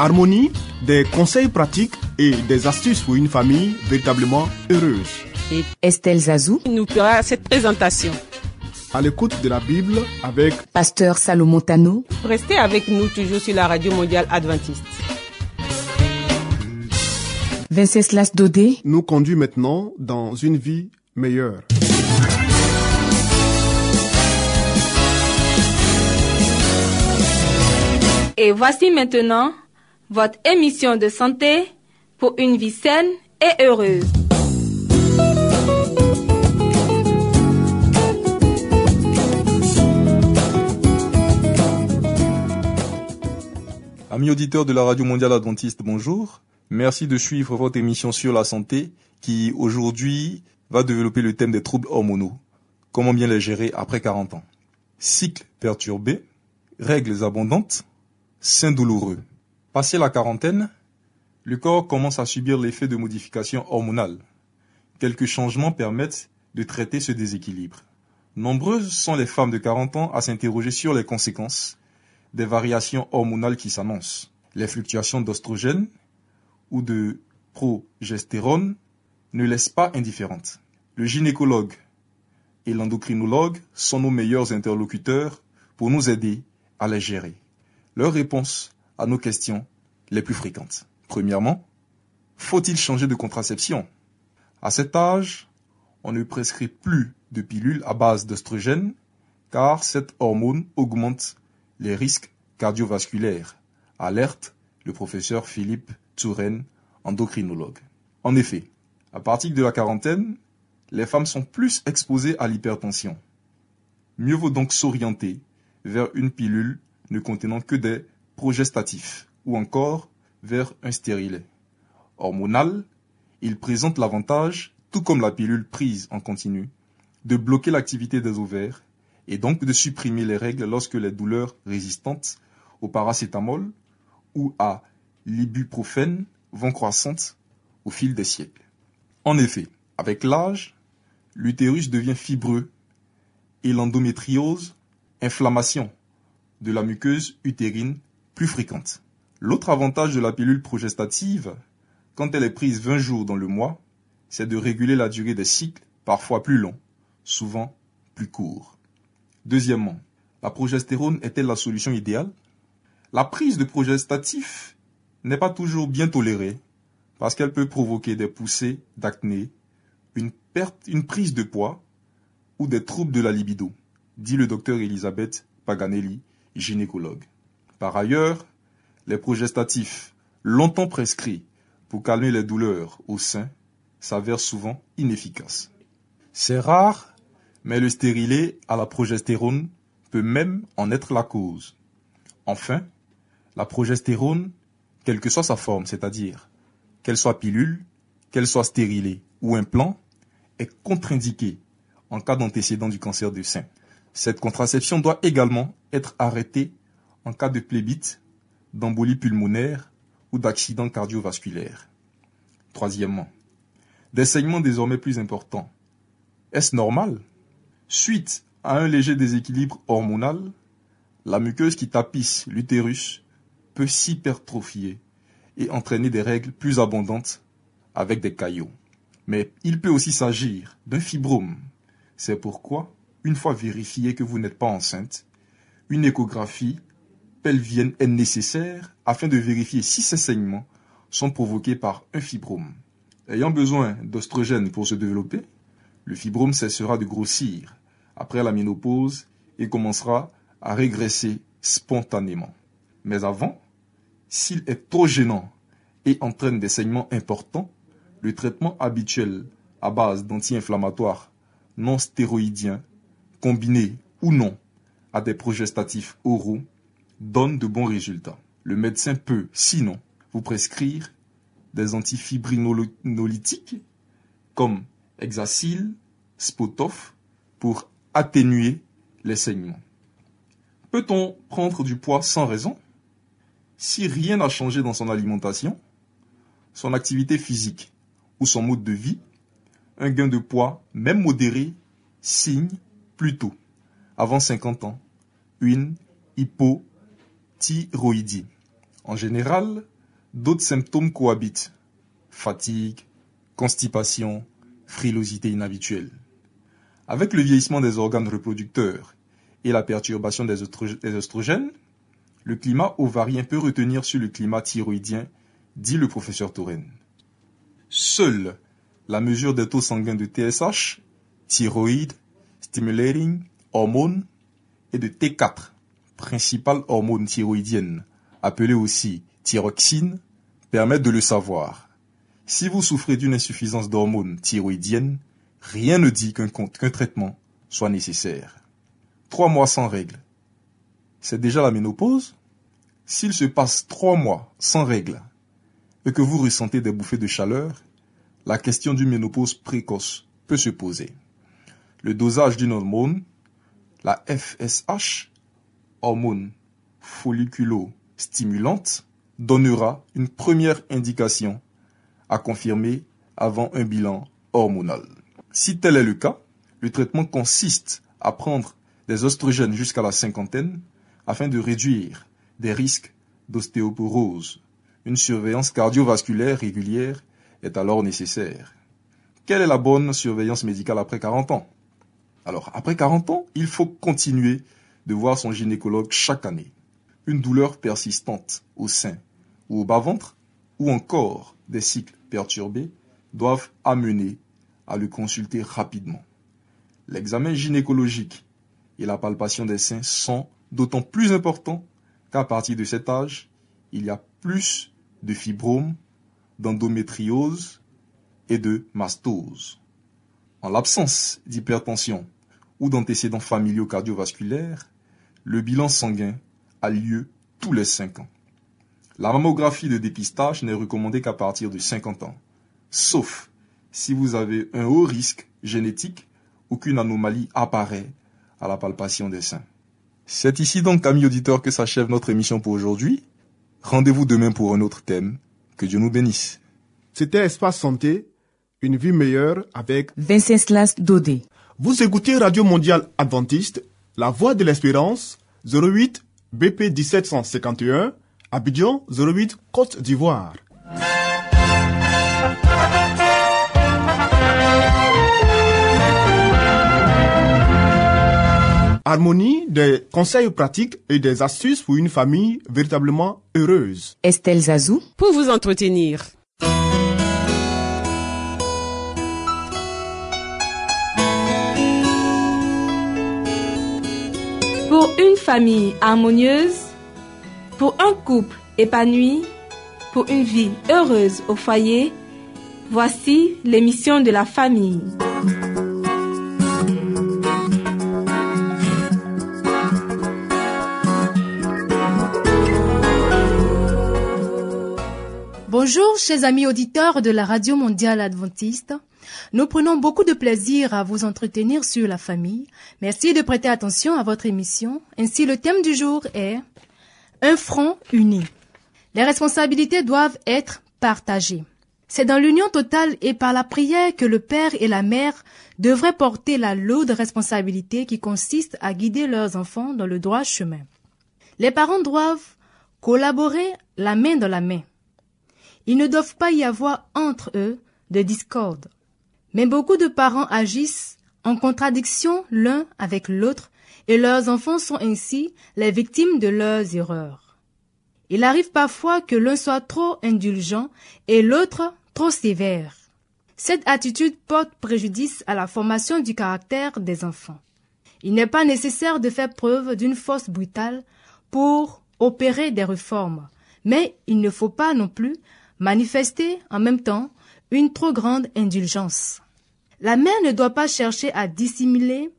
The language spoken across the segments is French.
Harmonie, des conseils pratiques et des astuces pour une famille véritablement heureuse. et Estelle Zazou, nous fera cette présentation. À l'écoute de la Bible avec Pasteur Salomon Tano, Restez avec nous toujours sur la radio mondiale adventiste. Venceslas Dodé, nous conduit maintenant dans une vie meilleure. Et voici maintenant votre émission de santé pour une vie saine et heureuse. Amis auditeurs de la Radio Mondiale Adventiste, bonjour. Merci de suivre votre émission sur la santé qui aujourd'hui va développer le thème des troubles hormonaux. Comment bien les gérer après 40 ans? Cycle perturbé, règles abondantes, seins douloureux. Passé la quarantaine, le corps commence à subir l'effet de modifications hormonales. Quelques changements permettent de traiter ce déséquilibre. Nombreuses sont les femmes de 40 ans à s'interroger sur les conséquences des variations hormonales qui s'annoncent. Les fluctuations d'ostrogène ou de progestérone ne laissent pas indifférentes. Le gynécologue et l'endocrinologue sont nos meilleurs interlocuteurs pour nous aider à les gérer. Leurs réponses à nos questions les plus fréquentes. Premièrement, faut-il changer de contraception? À cet âge, on ne prescrit plus de pilules à base d'oestrogène car cette hormone augmente les risques cardiovasculaires. Alerte le professeur Philippe Touraine, endocrinologue. En effet, à partir de la quarantaine, les femmes sont plus exposées à l'hypertension. Mieux vaut donc s'orienter vers une pilule ne contenant que des progestatifs ou encore vers un stérilet. Hormonal, il présente l'avantage, tout comme la pilule prise en continu, de bloquer l'activité des ovaires et donc de supprimer les règles lorsque les douleurs résistantes au paracétamol ou à l'ibuprofène vont croissantes au fil des siècles. En effet, avec l'âge, l'utérus devient fibreux et l'endométriose, inflammation de la muqueuse utérine plus fréquente. L'autre avantage de la pilule progestative, quand elle est prise 20 jours dans le mois, c'est de réguler la durée des cycles, parfois plus longs, souvent plus courts. Deuxièmement, la progestérone est-elle la solution idéale? La prise de progestatif n'est pas toujours bien tolérée parce qu'elle peut provoquer des poussées d'acné, une perte, une prise de poids ou des troubles de la libido, dit le docteur Elisabeth Paganelli, gynécologue. Par ailleurs, les progestatifs, longtemps prescrits pour calmer les douleurs au sein, s'avèrent souvent inefficaces. C'est rare, mais le stérilet à la progestérone peut même en être la cause. Enfin, la progestérone, quelle que soit sa forme, c'est-à-dire qu'elle soit pilule, qu'elle soit stérilée ou implant, est contre-indiquée en cas d'antécédent du cancer du sein. Cette contraception doit également être arrêtée en cas de plébite, d'embolie pulmonaire ou d'accident cardiovasculaire. Troisièmement, des saignements désormais plus importants. Est-ce normal? Suite à un léger déséquilibre hormonal, la muqueuse qui tapisse l'utérus peut s'hypertrophier et entraîner des règles plus abondantes avec des caillots. Mais il peut aussi s'agir d'un fibrome. C'est pourquoi, une fois vérifié que vous n'êtes pas enceinte, une échographie pelvienne est nécessaire afin de vérifier si ces saignements sont provoqués par un fibrome. Ayant besoin d'ostrogène pour se développer, le fibrome cessera de grossir après la ménopause et commencera à régresser spontanément. Mais avant, s'il est trop gênant et entraîne des saignements importants, le traitement habituel à base d'anti-inflammatoires non stéroïdiens, combiné ou non à des progestatifs oraux, donne de bons résultats. Le médecin peut, sinon, vous prescrire des antifibrinolytiques comme Hexacil, Spotov pour atténuer les saignements. Peut-on prendre du poids sans raison? Si rien n'a changé dans son alimentation, son activité physique ou son mode de vie, un gain de poids, même modéré, signe plutôt, avant 50 ans, une hypothyroïdie. En général, d'autres symptômes cohabitent. Fatigue, constipation, frilosité inhabituelle. Avec le vieillissement des organes reproducteurs et la perturbation des, oestrogènes, le climat ovarien peut retenir sur le climat thyroïdien, dit le professeur Touraine. Seule la mesure des taux sanguins de TSH, thyroïde, stimulating hormone, et de T4, principale hormone thyroïdienne, appelée aussi thyroxine, permettent de le savoir. Si vous souffrez d'une insuffisance d'hormones thyroïdiennes, rien ne dit qu'un traitement soit nécessaire. Trois mois sans règles. C'est déjà la ménopause? S'il se passe trois mois sans règles et que vous ressentez des bouffées de chaleur, la question d'une ménopause précoce peut se poser. Le dosage d'une hormone, la FSH, hormone folliculo-stimulante, donnera une première indication à confirmer avant un bilan hormonal. Si tel est le cas, le traitement consiste à prendre des oestrogènes jusqu'à la cinquantaine afin de réduire des risques d'ostéoporose. Une surveillance cardiovasculaire régulière est alors nécessaire. Quelle est la bonne surveillance médicale après 40 ans? Alors, après 40 ans, il faut continuer de voir son gynécologue chaque année. Une douleur persistante au sein ou au bas-ventre, ou encore des cycles perturbés, doivent amener à le consulter rapidement. L'examen gynécologique et la palpation des seins sont d'autant plus importants qu'à partir de cet âge, il y a plus de fibromes, d'endométriose et de mastose. En l'absence d'hypertension ou d'antécédents familiaux cardiovasculaires, le bilan sanguin a lieu tous les 5 ans. La mammographie de dépistage n'est recommandée qu'à partir de 50 ans, sauf si vous avez un haut risque génétique ou qu'une anomalie apparaît à la palpation des seins. C'est ici donc, amis auditeurs, que s'achève notre émission pour aujourd'hui. Rendez-vous demain pour un autre thème. Que Dieu nous bénisse. C'était Espace Santé, une vie meilleure avec Venceslas Dodé. Vous écoutez Radio Mondiale Adventiste, La Voix de l'Espérance, 08 BP 1751, Abidjan 08 Côte d'Ivoire. Harmonie, des conseils pratiques et des astuces pour une famille véritablement heureuse. Estelle Zazou. Pour vous entretenir. Pour une famille harmonieuse, pour un couple épanoui, pour une vie heureuse au foyer, voici l'émission de la famille. Bonjour, chers amis auditeurs de la Radio Mondiale Adventiste. Nous prenons beaucoup de plaisir à vous entretenir sur la famille. Merci de prêter attention à votre émission. Ainsi, le thème du jour est un front uni. Les responsabilités doivent être partagées. C'est dans l'union totale et par la prière que le père et la mère devraient porter la lourde responsabilité qui consiste à guider leurs enfants dans le droit chemin. Les parents doivent collaborer la main dans la main. Il ne doivent pas y avoir entre eux de discorde. Mais beaucoup de parents agissent en contradiction l'un avec l'autre et leurs enfants sont ainsi les victimes de leurs erreurs. Il arrive parfois que l'un soit trop indulgent et l'autre trop sévère. Cette attitude porte préjudice à la formation du caractère des enfants. Il n'est pas nécessaire de faire preuve d'une force brutale pour opérer des réformes, mais il ne faut pas non plus manifester en même temps une trop grande indulgence. La mère ne doit pas chercher à dissimuler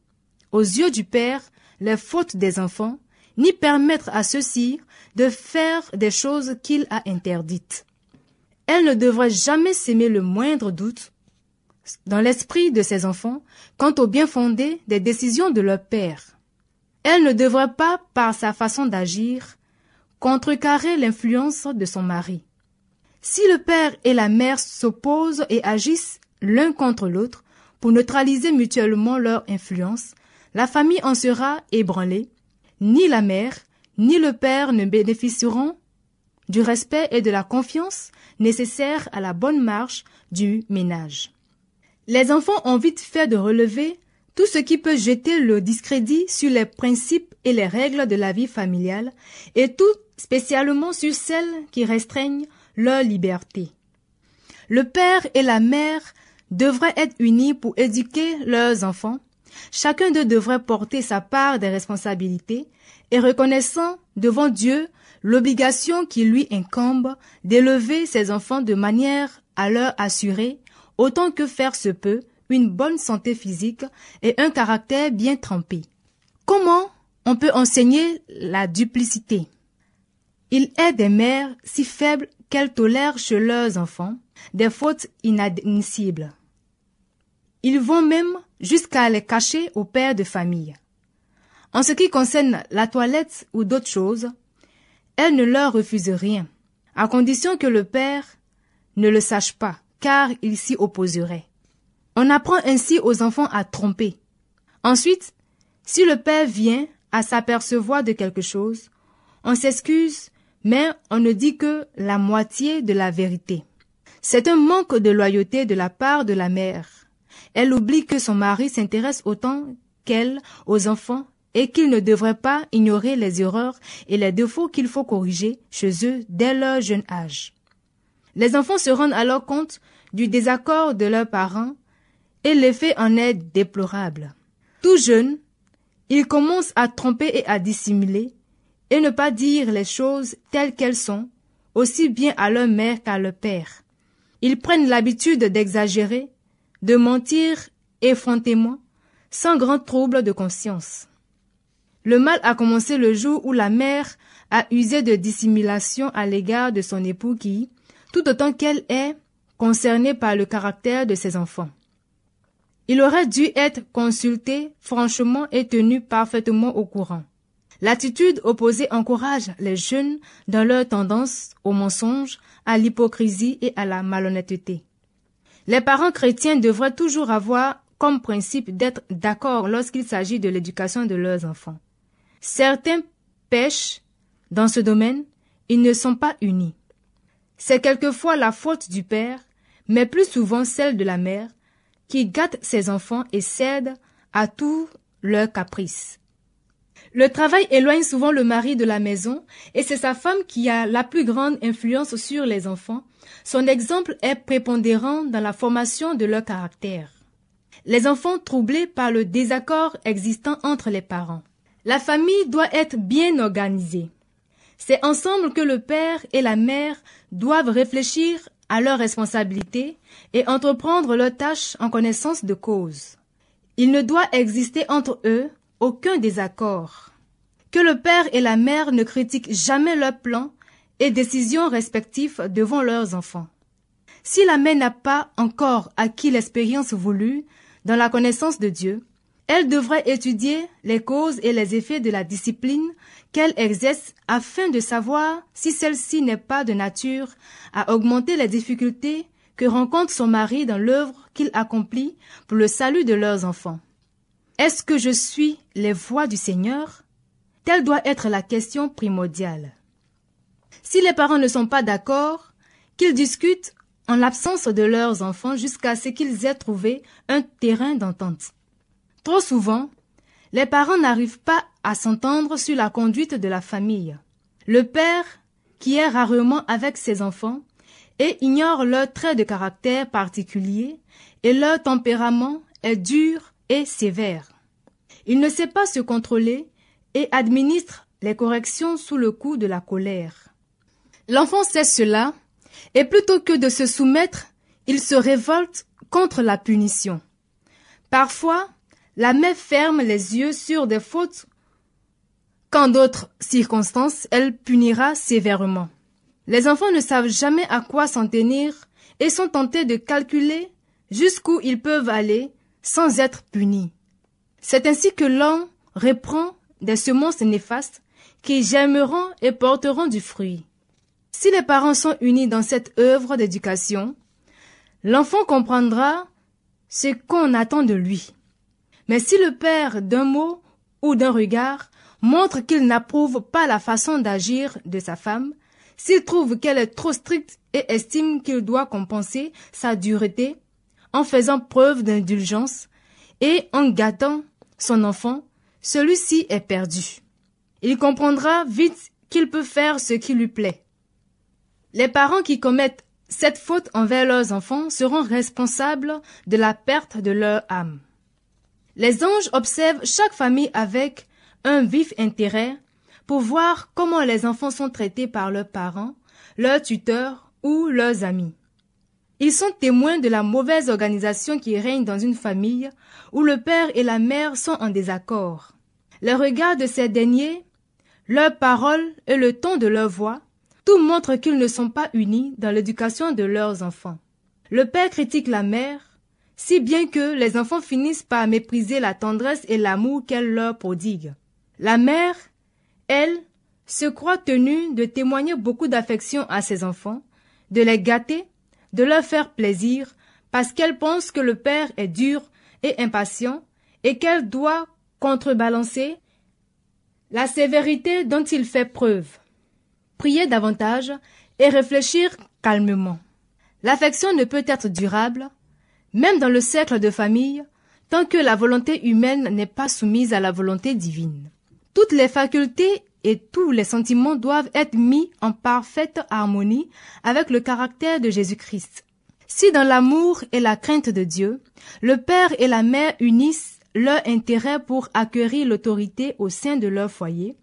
aux yeux du père les fautes des enfants, ni permettre à ceux-ci de faire des choses qu'il a interdites. elle ne devrait jamais s'aimer le moindre doute dans l'esprit de ses enfants quant au bien fondé des décisions de leur père. Elle ne devrait pas, par sa façon d'agir, contrecarrer l'influence de son mari. Si le père et la mère s'opposent et agissent l'un contre l'autre pour neutraliser mutuellement leur influence, la famille en sera ébranlée. Ni la mère, ni le père ne bénéficieront du respect et de la confiance nécessaires à la bonne marche du ménage. Les enfants ont vite fait de relever tout ce qui peut jeter le discrédit sur les principes et les règles de la vie familiale, et tout spécialement sur celles qui restreignent leur liberté. Le père et la mère devraient être unis pour éduquer leurs enfants. Chacun d'eux devrait porter sa part des responsabilités et reconnaissant devant Dieu l'obligation qui lui incombe d'élever ses enfants de manière à leur assurer, autant que faire se peut, une bonne santé physique et un caractère bien trempé. Comment on peut enseigner la duplicité? Il est des mères si faibles qu'elles tolèrent chez leurs enfants des fautes inadmissibles. Ils vont même jusqu'à les cacher aux pères de famille. En ce qui concerne la toilette ou d'autres choses, elles ne leur refusent rien, à condition que le père ne le sache pas, car il s'y opposerait. On apprend ainsi aux enfants à tromper. Ensuite, si le père vient à s'apercevoir de quelque chose, on s'excuse, mais on ne dit que la moitié de la vérité. C'est un manque de loyauté de la part de la mère. Elle oublie que son mari s'intéresse autant qu'elle aux enfants et qu'il ne devrait pas ignorer les erreurs et les défauts qu'il faut corriger chez eux dès leur jeune âge. Les enfants se rendent alors compte du désaccord de leurs parents et l'effet en est déplorable. Tout jeune, ils commencent à tromper et à dissimuler et ne pas dire les choses telles qu'elles sont, aussi bien à leur mère qu'à leur père. Ils prennent l'habitude d'exagérer, de mentir effrontément, sans grand trouble de conscience. Le mal a commencé le jour où la mère a usé de dissimulation à l'égard de son époux qui, tout autant qu'elle est, concernée par le caractère de ses enfants. Il aurait dû être consulté franchement et tenu parfaitement au courant. L'attitude opposée encourage les jeunes dans leur tendance au mensonge, à l'hypocrisie et à la malhonnêteté. Les parents chrétiens devraient toujours avoir comme principe d'être d'accord lorsqu'il s'agit de l'éducation de leurs enfants. Certains pêchent dans ce domaine, ils ne sont pas unis. C'est quelquefois la faute du père, mais plus souvent celle de la mère, qui gâte ses enfants et cède à tous leurs caprices. Le travail éloigne souvent le mari de la maison et c'est sa femme qui a la plus grande influence sur les enfants. Son exemple est prépondérant dans la formation de leur caractère. Les enfants troublés par le désaccord existant entre les parents. La famille doit être bien organisée. C'est ensemble que le père et la mère doivent réfléchir à leurs responsabilités et entreprendre leurs tâches en connaissance de cause. Il ne doit exister entre eux aucun désaccord. Que le père et la mère ne critiquent jamais leurs plans et décisions respectifs devant leurs enfants. Si la mère n'a pas encore acquis l'expérience voulue dans la connaissance de Dieu, elle devrait étudier les causes et les effets de la discipline qu'elle exerce afin de savoir si celle-ci n'est pas de nature à augmenter les difficultés que rencontre son mari dans l'œuvre qu'il accomplit pour le salut de leurs enfants. Est-ce que je suis les voies du Seigneur? Telle doit être la question primordiale. Si les parents ne sont pas d'accord, qu'ils discutent en l'absence de leurs enfants jusqu'à ce qu'ils aient trouvé un terrain d'entente. Trop souvent, les parents n'arrivent pas à s'entendre sur la conduite de la famille. Le père, qui est rarement avec ses enfants, et ignore leurs traits de caractère particuliers, et leur tempérament est dur sévère. Il ne sait pas se contrôler et administre les corrections sous le coup de la colère. L'enfant sait cela, et plutôt que de se soumettre, il se révolte contre la punition. Parfois, la mère ferme les yeux sur des fautes qu'en d'autres circonstances elle punira sévèrement. Les enfants ne savent jamais à quoi s'en tenir et sont tentés de calculer jusqu'où ils peuvent aller sans être punis. C'est ainsi que l'homme reprend des semences néfastes qui germeront et porteront du fruit. Si les parents sont unis dans cette œuvre d'éducation, l'enfant comprendra ce qu'on attend de lui. Mais si le père, d'un mot ou d'un regard, montre qu'il n'approuve pas la façon d'agir de sa femme, s'il trouve qu'elle est trop stricte et estime qu'il doit compenser sa dureté en faisant preuve d'indulgence et en gâtant son enfant, celui-ci est perdu. Il comprendra vite qu'il peut faire ce qui lui plaît. Les parents qui commettent cette faute envers leurs enfants seront responsables de la perte de leur âme. Les anges observent chaque famille avec un vif intérêt pour voir comment les enfants sont traités par leurs parents, leurs tuteurs ou leurs amis. Ils sont témoins de la mauvaise organisation qui règne dans une famille où le père et la mère sont en désaccord. Le regard de ces derniers, leurs paroles et le ton de leur voix, tout montre qu'ils ne sont pas unis dans l'éducation de leurs enfants. Le père critique la mère, si bien que les enfants finissent par mépriser la tendresse et l'amour qu'elle leur prodigue. La mère, elle, se croit tenue de témoigner beaucoup d'affection à ses enfants, de les gâter, de leur faire plaisir, parce qu'elle pense que le père est dur et impatient, et qu'elle doit contrebalancer la sévérité dont il fait preuve. Prier davantage et réfléchir calmement. L'affection ne peut être durable, même dans le cercle de famille, tant que la volonté humaine n'est pas soumise à la volonté divine. Toutes les facultés et tous les sentiments doivent être mis en parfaite harmonie avec le caractère de Jésus-Christ. Si dans l'amour et la crainte de Dieu, le père et la mère unissent leur intérêt pour acquérir l'autorité au sein de leur foyer,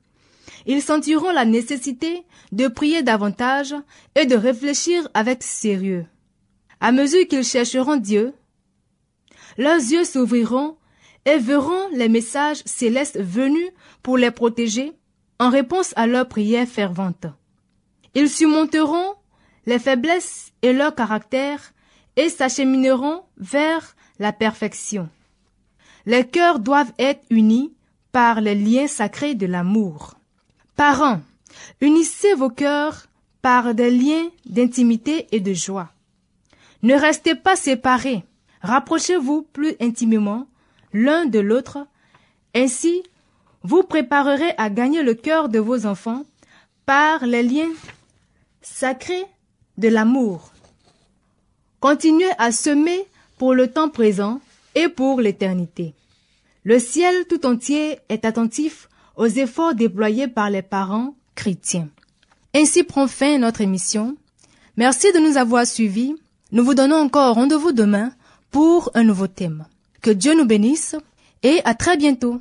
ils sentiront la nécessité de prier davantage et de réfléchir avec sérieux. À mesure qu'ils chercheront Dieu, leurs yeux s'ouvriront et verront les messages célestes venus pour les protéger en réponse à leurs prières ferventes. Ils surmonteront les faiblesses et leur caractère et s'achemineront vers la perfection. Les cœurs doivent être unis par les liens sacrés de l'amour. Parents, unissez vos cœurs par des liens d'intimité et de joie. Ne restez pas séparés, rapprochez-vous plus intimement l'un de l'autre, ainsi vous préparerez à gagner le cœur de vos enfants par les liens sacrés de l'amour. Continuez à semer pour le temps présent et pour l'éternité. Le ciel tout entier est attentif aux efforts déployés par les parents chrétiens. Ainsi prend fin notre émission. Merci de nous avoir suivis. Nous vous donnons encore rendez-vous demain pour un nouveau thème. Que Dieu nous bénisse et à très bientôt.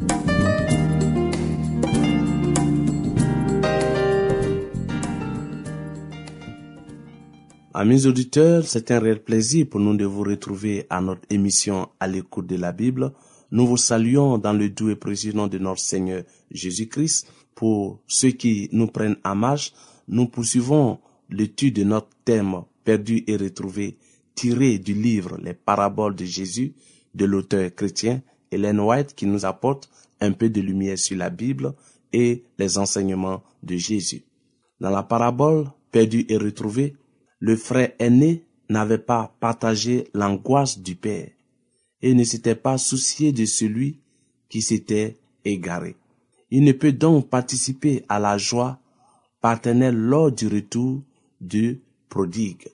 Amis auditeurs, c'est un réel plaisir pour nous de vous retrouver à notre émission à l'écoute de la Bible. Nous vous saluons dans le doux et précieux nom de notre Seigneur Jésus-Christ. Pour ceux qui nous prennent en marche, nous poursuivons l'étude de notre thème perdu et retrouvé tiré du livre Les paraboles de Jésus de l'auteur chrétien Hélène White qui nous apporte un peu de lumière sur la Bible et les enseignements de Jésus. Dans la parabole perdu et retrouvé, le frère aîné n'avait pas partagé l'angoisse du Père et ne s'était pas soucié de celui qui s'était égaré. Il ne peut donc participer à la joie paternelle lors du retour du prodigue.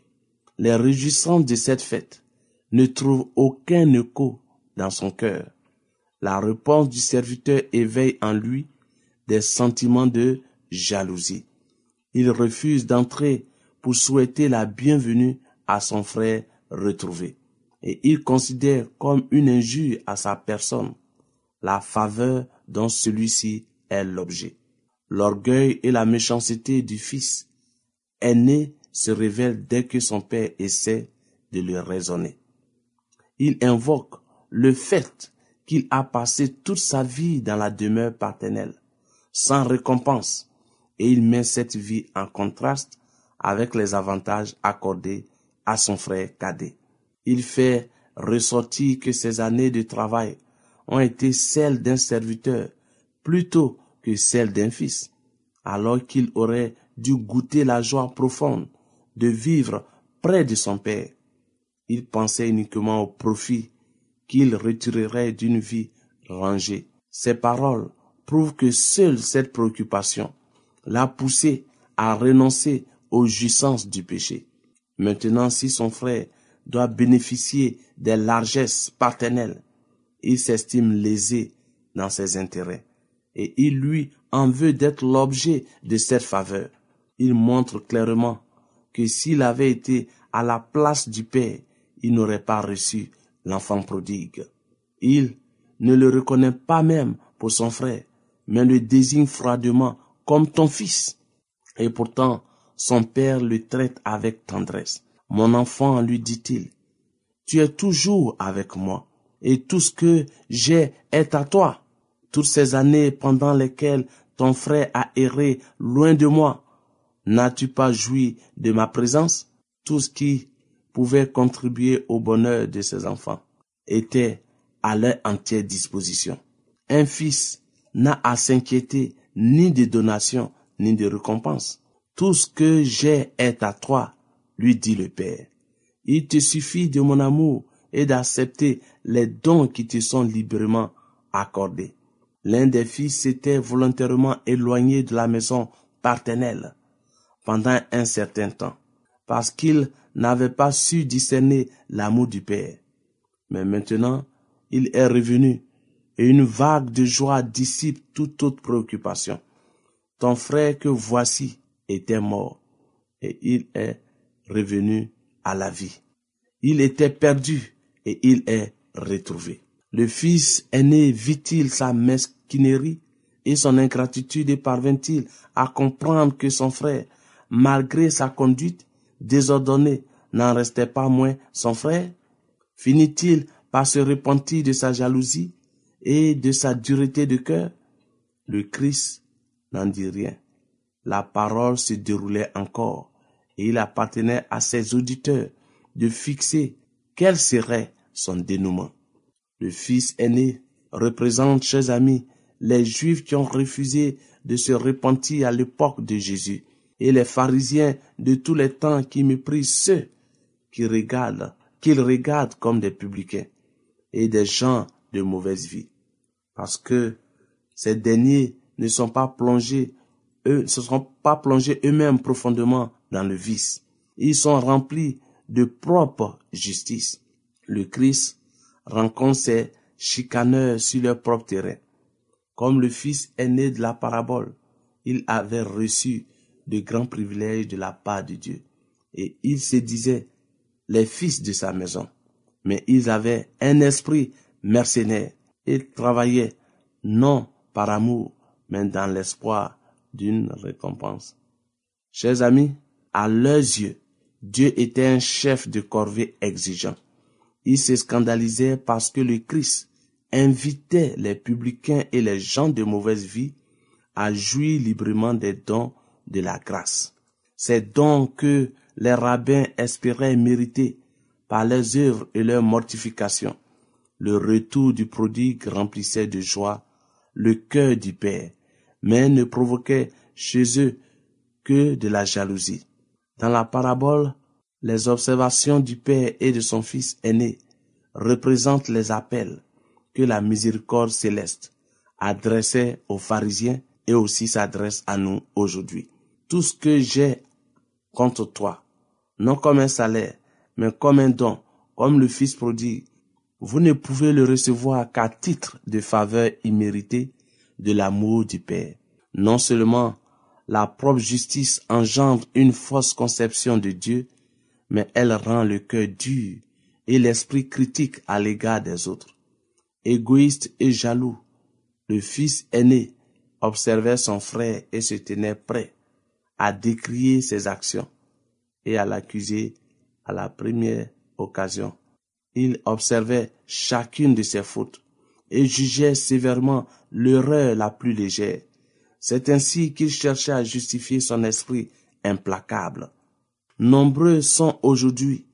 Les réjouissances de cette fête ne trouvent aucun écho dans son cœur. La réponse du serviteur éveille en lui des sentiments de jalousie. Il refuse d'entrer pour souhaiter la bienvenue à son frère retrouvé. Et il considère comme une injure à sa personne la faveur dont celui-ci est l'objet. L'orgueil et la méchanceté du fils aîné se révèlent dès que son père essaie de le raisonner. Il invoque le fait qu'il a passé toute sa vie dans la demeure paternelle, sans récompense, et il met cette vie en contraste avec les avantages accordés à son frère cadet. Il fait ressortir que ses années de travail ont été celles d'un serviteur plutôt que celles d'un fils, alors qu'il aurait dû goûter la joie profonde de vivre près de son père. Il pensait uniquement au profit qu'il retirerait d'une vie rangée. Ces paroles prouvent que seule cette préoccupation l'a poussé à renoncer aux jouissances du péché. Maintenant, si son frère doit bénéficier des largesses paternelles, il s'estime lésé dans ses intérêts et il lui en veut d'être l'objet de cette faveur. Il montre clairement que s'il avait été à la place du Père, il n'aurait pas reçu l'enfant prodigue. Il ne le reconnaît pas même pour son frère, mais le désigne froidement comme ton fils. Et pourtant, son père le traite avec tendresse. Mon enfant, lui dit-il, tu es toujours avec moi, et tout ce que j'ai est à toi. Toutes ces années pendant lesquelles ton frère a erré loin de moi, n'as-tu pas joui de ma présence? Tout ce qui pouvait contribuer au bonheur de ses enfants était à leur entière disposition. Un fils n'a à s'inquiéter ni de donations ni de récompenses. Tout ce que j'ai est à toi, lui dit le Père. Il te suffit de mon amour et d'accepter les dons qui te sont librement accordés. L'un des fils s'était volontairement éloigné de la maison paternelle pendant un certain temps, parce qu'il n'avait pas su discerner l'amour du Père. Mais maintenant, il est revenu, et une vague de joie dissipe toute autre préoccupation. Ton frère que voici était mort et il est revenu à la vie. Il était perdu et il est retrouvé. Le fils aîné vit-il sa mesquinerie et son ingratitude et parvint-il à comprendre que son frère, malgré sa conduite désordonnée, n'en restait pas moins son frère? Finit-il par se repentir de sa jalousie et de sa dureté de cœur? Le Christ n'en dit rien la parole se déroulait encore, et il appartenait à ses auditeurs de fixer quel serait son dénouement. Le fils aîné représente, chers amis, les Juifs qui ont refusé de se repentir à l'époque de Jésus, et les pharisiens de tous les temps qui méprisent ceux qui regardent, qu'ils regardent comme des publicains et des gens de mauvaise vie. Parce que ces derniers ne sont pas plongés eux ne se sont pas plongés eux-mêmes profondément dans le vice. Ils sont remplis de propre justice. Le Christ rencontre ces chicaneurs sur leur propre terrain. Comme le fils aîné de la parabole, il avait reçu de grands privilèges de la part de Dieu. Et il se disait les fils de sa maison. Mais ils avaient un esprit mercenaire. Ils travaillaient non par amour, mais dans l'espoir d'une récompense. Chers amis, à leurs yeux, Dieu était un chef de corvée exigeant. Il se scandalisait parce que le Christ invitait les publicains et les gens de mauvaise vie à jouir librement des dons de la grâce. Ces dons que les rabbins espéraient mériter par leurs œuvres et leur mortification. Le retour du prodigue remplissait de joie le cœur du Père mais ne provoquait chez eux que de la jalousie. Dans la parabole, Les observations du Père et de son Fils aîné représentent les appels que la miséricorde céleste adressait aux pharisiens et aussi s'adresse à nous aujourd'hui. Tout ce que j'ai contre toi, non comme un salaire, mais comme un don, comme le Fils prodigue, vous ne pouvez le recevoir qu'à titre de faveur imméritée de l'amour du Père. Non seulement la propre justice engendre une fausse conception de Dieu, mais elle rend le cœur dur et l'esprit critique à l'égard des autres. Égoïste et jaloux, le fils aîné observait son frère et se tenait prêt à décrier ses actions et à l'accuser à la première occasion. Il observait chacune de ses fautes et jugeait sévèrement l'erreur la plus légère. C'est ainsi qu'il cherchait à justifier son esprit implacable. Nombreux sont aujourd'hui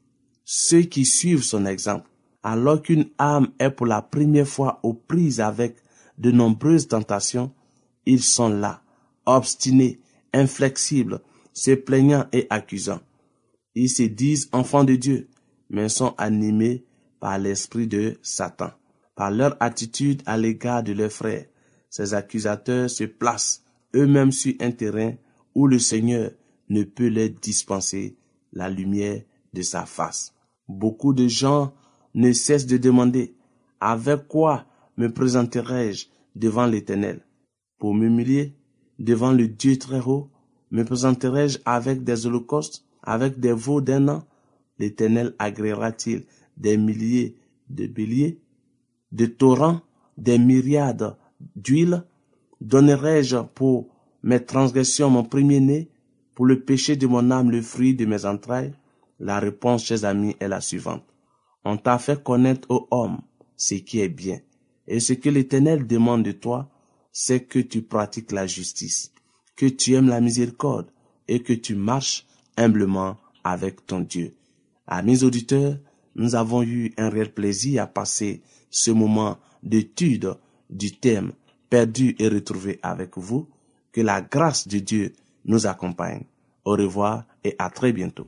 ceux qui suivent son exemple, alors qu'une âme est pour la première fois aux prises avec de nombreuses tentations, ils sont là, obstinés, inflexibles, se plaignant et accusant. Ils se disent enfants de Dieu, mais sont animés par l'esprit de Satan. Par leur attitude à l'égard de leurs frères, ces accusateurs se placent eux-mêmes sur un terrain où le Seigneur ne peut leur dispenser la lumière de sa face. Beaucoup de gens ne cessent de demander avec quoi me présenterai-je devant l'Éternel? Pour m'humilier devant le Dieu très haut, me présenterai-je avec des holocaustes, avec des veaux d'un an? L'Éternel agréera-t-il des milliers de béliers, de torrents, des myriades d'huile Donnerai-je pour mes transgressions mon premier-né, pour le péché de mon âme le fruit de mes entrailles? La réponse, chers amis, est la suivante. On t'a fait connaître, ô homme, ce qui est bien. Et ce que l'Éternel demande de toi, c'est que tu pratiques la justice, que tu aimes la miséricorde et que tu marches humblement avec ton Dieu. Amis auditeurs, nous avons eu un réel plaisir à passer ce moment d'étude du thème perdu et retrouvé avec vous. Que la grâce de Dieu nous accompagne. Au revoir et à très bientôt.